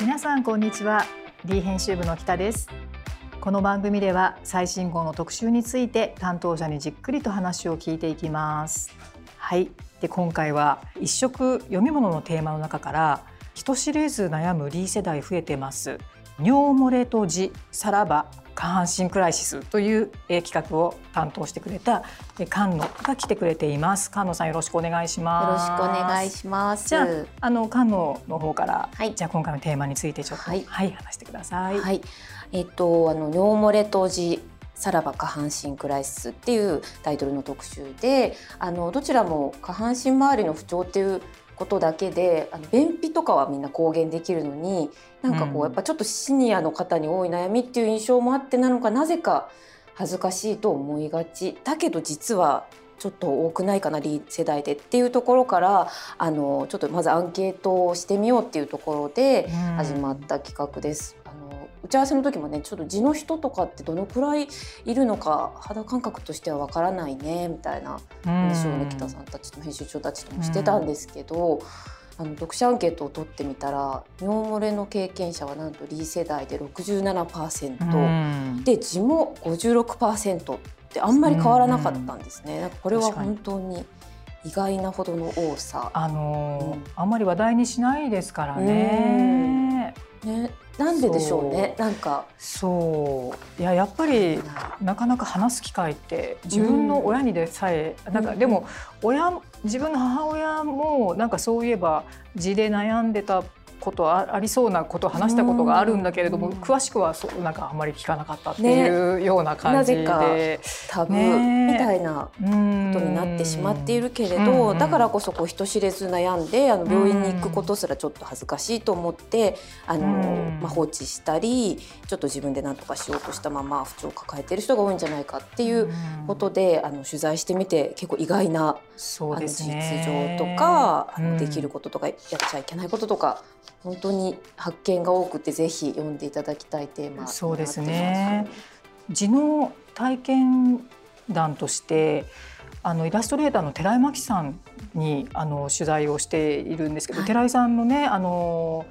皆さんこんにちは。D 編集部の北です。この番組では最新号の特集について担当者にじっくりと話を聞いていきます。はい。で今回は一色読み物のテーマの中から人知れず悩む D 世代増えてます。尿漏れと痔さらば下半身クライシスという企画を担当してくれた菅野が来てくれています。菅野さんよろしくお願いします。よろしくお願いします。じゃああの菅野の方から、はい。じゃあ今回のテーマについてちょっとは、はいい話してください、はい。えっとあの尿漏れと痔さらば下半身クライシスっていうタイトルの特集であのどちらも下半身周りの不調っていうことだけであの便秘とかはみんな公言できるのになんかこう、うん。やっぱちょっとシニアの方に多い悩みっていう印象もあってなのかなぜか恥ずかしいと思いがち。だけど実はちょっと多くないかなリ世代でっていうところからあのちょっとまずアンケートをしてみようっていうところで始まった企画です。あの打ち合わせの時もねちょっと地の人とかってどのくらいいるのか肌感覚としてはわからないねみたいな話をね北さんたちと編集長たちともしてたんですけど、あの読者アンケートを取ってみたら尿漏れの経験者はなんと D 世代で67%、うん。で痔も56%ってあんまり変わらなかったんですね。なんかこれは本当に意外なほどの多さ。あのーうん。あんまり話題にしないですからね。ね、なんででしょうね。なんか。そう。いややっぱりなか。なか話す機会って自分の親にでさえ、なんかうんでも親自分の母親もなんかそういえば痔で悩んでたことあありそうなことを話したことがあるんだけれども、うん。詳しくはそうなんかあんまり聞かなかったっていうような感じで、なぜタブね。ーみたいなうんことになってしまっているけれうんど、うん。だからこそこう人知れず悩んであの病院に行くことすらちょっと恥ずかしいと思ってあの、うん。まあ、放置したりちょっと自分で何とかしようとしたまま不調を抱えている人が多いんじゃないかっていうことで、あの取材してみて結構意外なそうであの実情とか、あうん。のできることとかやっちゃいけないこととか本当に発見が多くてぜひ読んでいただきたいテーマ。そうですね痔の体験談としてあのイラストレーターの寺井真紀さんにあの取材をしているんですけど、はい寺井さんのねあの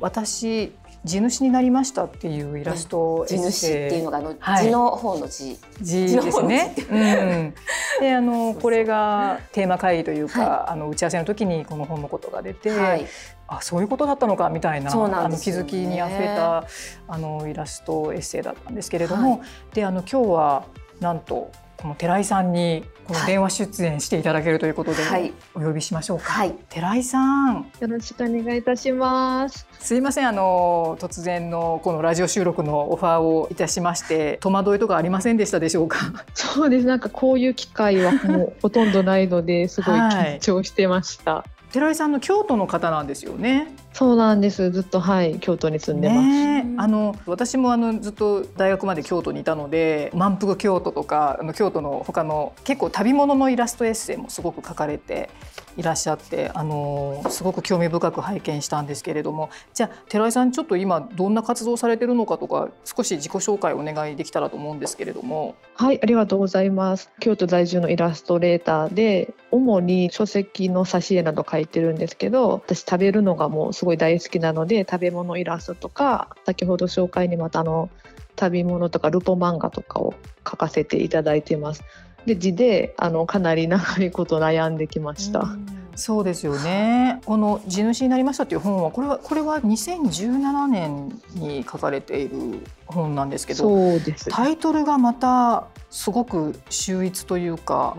私地主になりましたっていうイラスト地主っていうのがあの、はい。地の方の地。字ですね。字うん、であの これがテーマ会議というか、はあの打ち合わせの時にこの本のことが出て、はい。あそういうことだったのかみたいなそうなあの気づきにあふれたあのイラストエッセイだったんですけれども、はい。であの今日はなんとこの寺井さんにこの電話出演していただけるということで、はいお呼びしましょうか。はい寺井さんよろしくお願いいたします。すいませんあの突然のこのラジオ収録のオファーをいたしまして戸惑いとかありませんでしたでしょうか？そうです。なんかこういう機会はもうほとんどないので、すごい緊張してました。寺井さんの京都の方なんですよね。そうなんです。ずっとはい京都に住んでます。ねえあの私もあのずっと大学まで京都にいたので満腹京都とかあの京都の他の結構旅物のイラストエッセイもすごく書かれていらっしゃってあのすごく興味深く拝見したんですけれどもじゃあ寺井さんちょっと今どんな活動されてるのかとか少し自己紹介お願いできたらと思うんですけれども。はい、ありがとうございます。京都在住のイラストレーターで、主に書籍の挿絵など描いてるんですけど、私食べるのがもうすごい大好きなので、食べ物イラストとか、先ほど紹介にまたあの食べ物とかルポ漫画とかを描かせていただいています。で、字であのかなり長いこと悩んできました。そうですよね。この地主になりましたという本はこれはこれは2017年に書かれている本なんですけど、そうです。タイトルがまたすごく秀逸というか、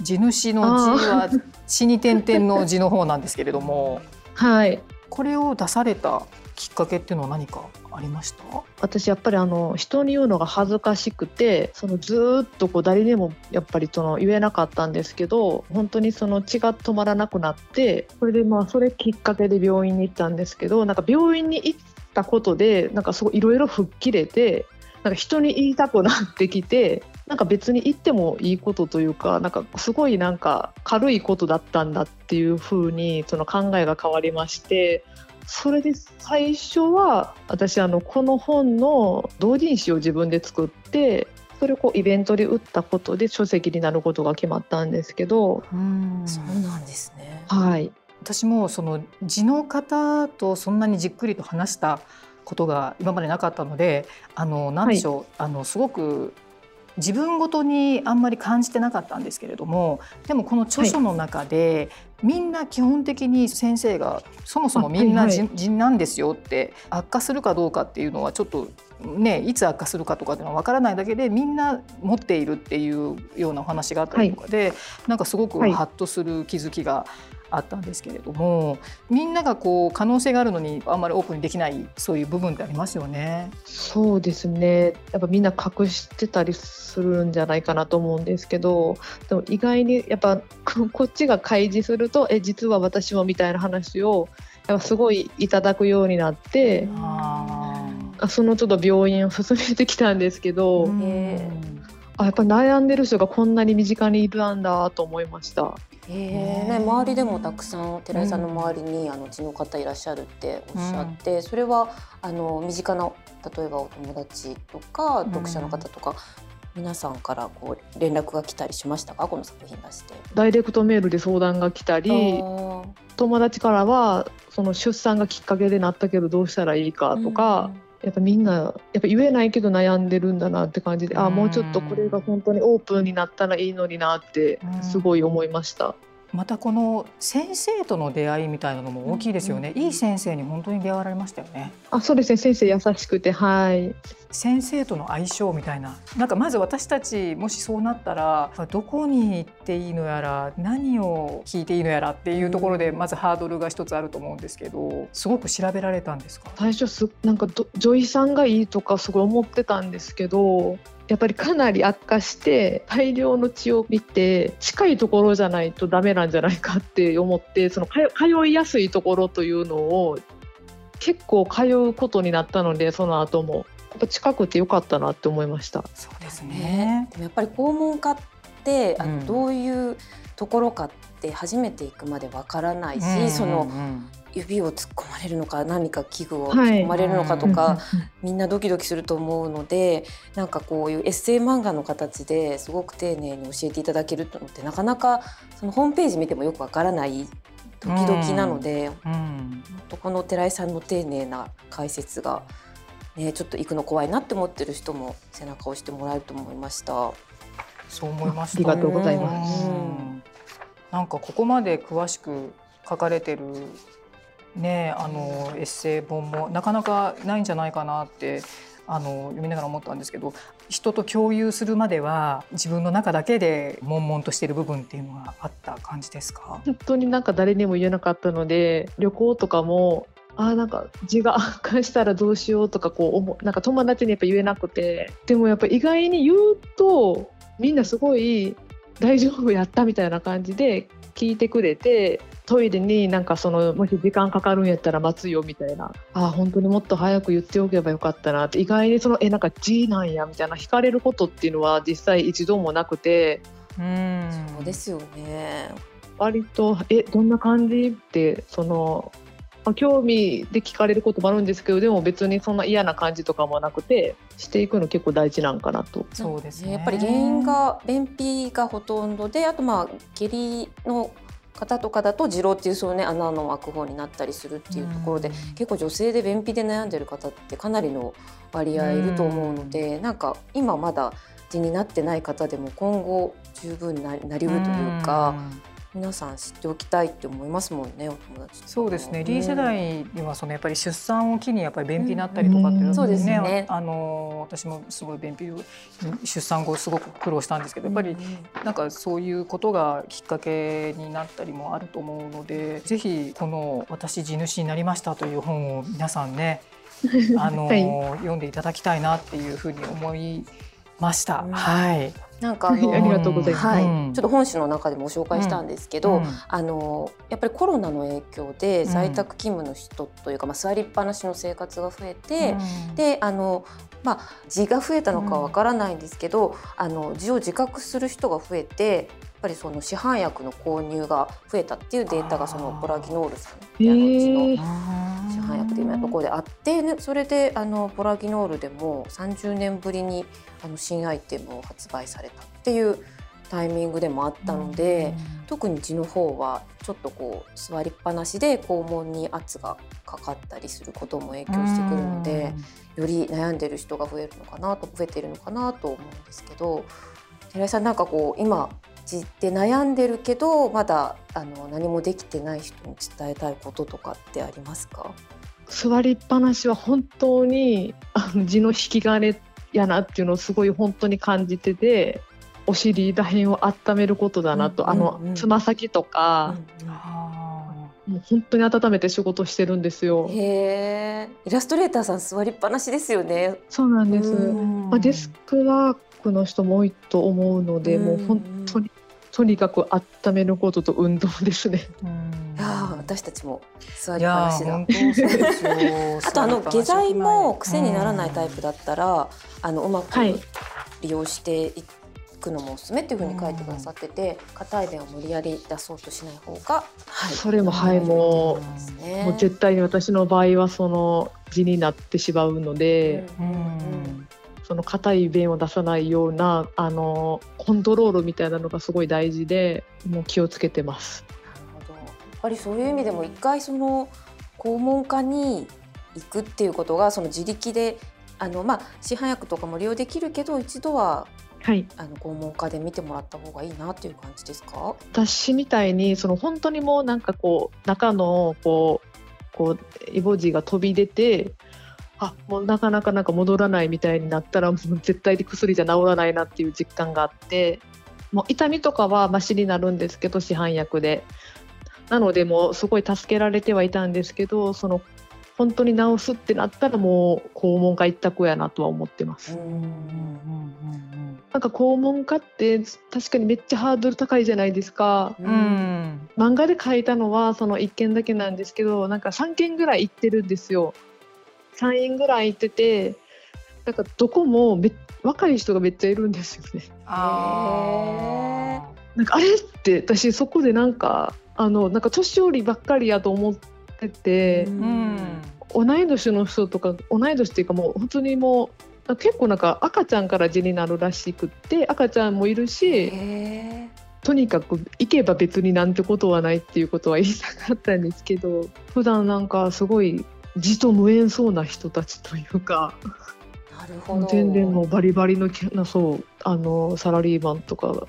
地主の字は地に点々の字の方なんですけれども、はい。これを出されたきっかけっていうのは何かありました？私やっぱりあの人に言うのが恥ずかしくてそのずっとこう誰にもやっぱりその言えなかったんですけど本当にその血が止まらなくなってそれでまあそれきっかけで病院に行ったんですけどなんか病院に行ったことでなんかすごいいろいろ吹っ切れてなんか人に言いたくなってきてなんか別に言ってもいいことというかなんかすごいなんか軽いことだったんだっていう風にその考えが変わりましてそれで最初は私あのこの本の同人誌を自分で作ってそれをこうイベントで売ったことで書籍になることが決まったんですけど、うんそうなんですね。はい、私もその地の方とそんなにじっくりと話したことが今までなかったのであの何でしょう、はい、あのすごく自分ごとにあんまり感じてなかったんですけれどもでもこの著書の中で、はい、みんな基本的に先生がそもそもみんな人なんですよって悪化するかどうかっていうのはちょっとね、いつ悪化するかとかっていうのは分からないだけでみんな持っているっていうようなお話があったりとかで、はい、なんかすごくハッとする気づきがあったんですけれども、はい、みんながこう可能性があるのにあんまりオープンにできないそういう部分ってありますよね。そうですねやっぱみんな隠してたりするんじゃないかなと思うんですけどでも意外にやっぱ こっちが開示すると「え実は私も」みたいな話をやっぱすごいいただくようになって。その都度病院を進めてきたんですけど、あやっぱり悩んでる人がこんなに身近にいるんだと思いました。えー。ね、周りでもたくさん寺井さんの周りに、あの血の方いらっしゃるっておっしゃって、それはあの身近な例えばお友達とか読者の方とか、皆さんからこう連絡が来たりしましたか？この作品出して。ダイレクトメールで相談が来たり友達からはその出産がきっかけでなったけどどうしたらいいかとか、やっぱみんなやっぱ言えないけど悩んでるんだなって感じで、あもうちょっとこれが本当にオープンになったらいいのになってすごい思いました。またこの先生との出会いみたいなのも大きいですよね。いい先生に本当に出会われましたよね。あ、そうですね。先生優しくて、はい。先生との相性みたいな。なんかまず私たちもしそうなったらどこに行っていいのやら、何を聞いていいのやらっていうところでまずハードルが一つあると思うんですけど、すごく調べられたんですか？最初すなんか女医さんがいいとかすごい思ってたんですけど、やっぱりかなり悪化して大量の血を見て近いところじゃないとダメなんじゃないかって思ってその通いやすいところというのを結構通うことになったのでその後もやっぱ近くてよかったなって思いました。そうですね。でもやっぱり肛門科ってあのどういうところかって初めて行くまでわからないし、うんうんうん、その指を突っ込まれるのか何か器具を突っ込まれるのかとか、はい、みんなドキドキすると思うのでなんかこういうエッセイ漫画の形ですごく丁寧に教えていただけるのってなかなかそのホームページ見てもよくわからない時々なので、うんうん、この寺井さんの丁寧な解説が、ね、ちょっと行くの怖いなって思ってる人も背中を押してもらえると思いました。そう思いました。ありがとうございます。なんかここまで詳しく書かれてるねあのエッセイ本もなかなかないんじゃないかなってあの読みながら思ったんですけど人と共有するまでは自分の中だけで悶々としてる部分っていうのがあった感じですか？本当になんか誰にも言えなかったので旅行とかもあなんか字が悪化したらどうしようとかこう思なんか友達にやっぱ言えなくてでもやっぱ意外に言うとみんなすごい大丈夫やったみたいな感じで聞いてくれてトイレになんかそのもし時間かかるんやったら待つよみたいな。あ本当にもっと早く言っておけばよかったなって意外にそのえなんか G なんやみたいな惹かれることっていうのは実際一度もなくて。うん。そうですよね。割とえどんな感じ？ってそのまあ、興味で聞かれることもあるんですけどでも別にそんな嫌な感じとかもなくてしていくの結構大事なんかなと。そうですね。やっぱり原因が便秘がほとんどであとまあ下痢の方とかだと痔瘻っていうそうね穴の開く方になったりするっていうところで、結構女性で便秘で悩んでる方ってかなりの割合いると思うので、ん、なんか今まだ痔になってない方でも今後十分ななりうるというか、皆さん知っておきたいって思いますもんねお友達そうですね、リー世代にはそのやっぱり出産を機にやっぱり便秘になったりとかっていうのはね,、ね。あの私もすごい便秘出産後すごく苦労したんですけどやっぱりなんかそういうことがきっかけになったりもあると思うのでぜひこの「私地主になりました」という本を皆さんね あの、はい、読んでいただきたいなっていうふうに思いました。はい。なんかあの、ありがとうございます、はい、ちょっと本誌の中でも紹介したんですけど、うん、あのやっぱりコロナの影響で在宅勤務の人というか、まあ、座りっぱなしの生活が増えて、うん、であのまあ字が増えたのかわからないんですけど、うん、あの字を自覚する人が増えてっぱりその市販薬の購入が増えたっていうデータがそのポラギノールさんってあのうちの市販薬というところであって、ね、それであのポラギノールでも30年ぶりにあの新アイテムを発売されたっていうタイミングでもあったので、特に痔の方はちょっとこう座りっぱなしで肛門に圧がかかったりすることも影響してくるので、より悩んでる人が増えるのかなと増えてるのかなと思うんですけど寺井さんなんかこう今痔で悩んでるけどまだあの何もできてない人に伝えたいこととかってありますか？座りっぱなしは本当にあの痔の引き金やなっていうのをすごい本当に感じててお尻らへんを温めることだなと、うんうんうん。あのつま先とか、もう本当に温めて仕事してるんですよ。へえイラストレーターさん座りっぱなしですよね。そうなんです、うん。まあ、デスクワークの人も多いと思うので、もう本当にとにかく温めることと運動ですね。いやー私たちも座いりっぱなしだ。あとあの下剤も癖にならないタイプだったら、あのうまくはい。利用していくのもおすすめっていうふうに書いてくださってて、硬い便を無理やり出そうとしない方が、はい、それもはいもうね。もう絶対に私の場合はその痔になってしまうので、うんその硬い便を出さないようなあのコントロールみたいなのがすごい大事でもう気をつけてます。なるほど。やっぱりそういう意味でも一回その肛門科に行くっていうことがその自力であのまあ市販薬とかも利用できるけど一度ははい、あの肛門科で見てもらった方がいいなっていう感じですか？私みたいにその本当にもうなんかこう中のこうこうイボ痔が飛び出てあもうなかなかなんか戻らないみたいになったらもう絶対に薬じゃ治らないなっていう実感があってもう痛みとかはマシになるんですけど市販薬でなのでもうすごい助けられてはいたんですけどその本当に治すってなったらもう肛門科一択やなとは思ってます。なんか肛門科って確かにめっちゃハードル高いじゃないですか。うん。うん漫画で書いたのはその1件だけなんですけどなんか3件ぐらい行ってるんですよ。3円ぐらい行っててなんかどこもめ若い人がめっちゃいるんですよね。あなんかあれって私そこでなんかあのなんか年寄りばっかりやと思ってて、うーうん同い年の人とか同い年っていうかもう本当にもう結構なんか赤ちゃんから痔になるらしくって赤ちゃんもいるしへとにかく行けば別になんてことはないっていうことは言いたかったんですけど普段なんかすごい字と無縁そうな人たちというかーなるほど。全然もうバリバリのそうあのサラリーマンとか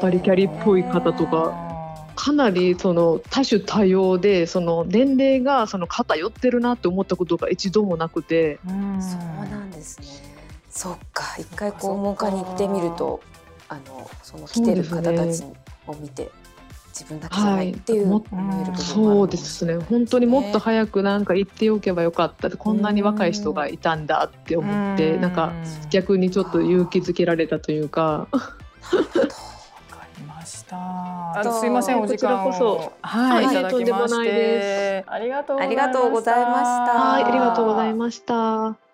バリキャリっぽい方とかかなりその多種多様でその年齢がその偏ってるなって思ったことが一度もなくて。うんそうなんですね。そっか、一回肛門科に行ってみると、あのその来てる方たちを見て、自分だけじゃないっていうはい。そうですね。本当にもっと早くなんか行っておけばよかった。ってこんなに若い人がいたんだって思ってなんか逆にちょっと勇気づけられたというかした。すいませんお時間を。はい、はいいただきましとんでもないてでありがとうありがとうございました。はいありがとうございました。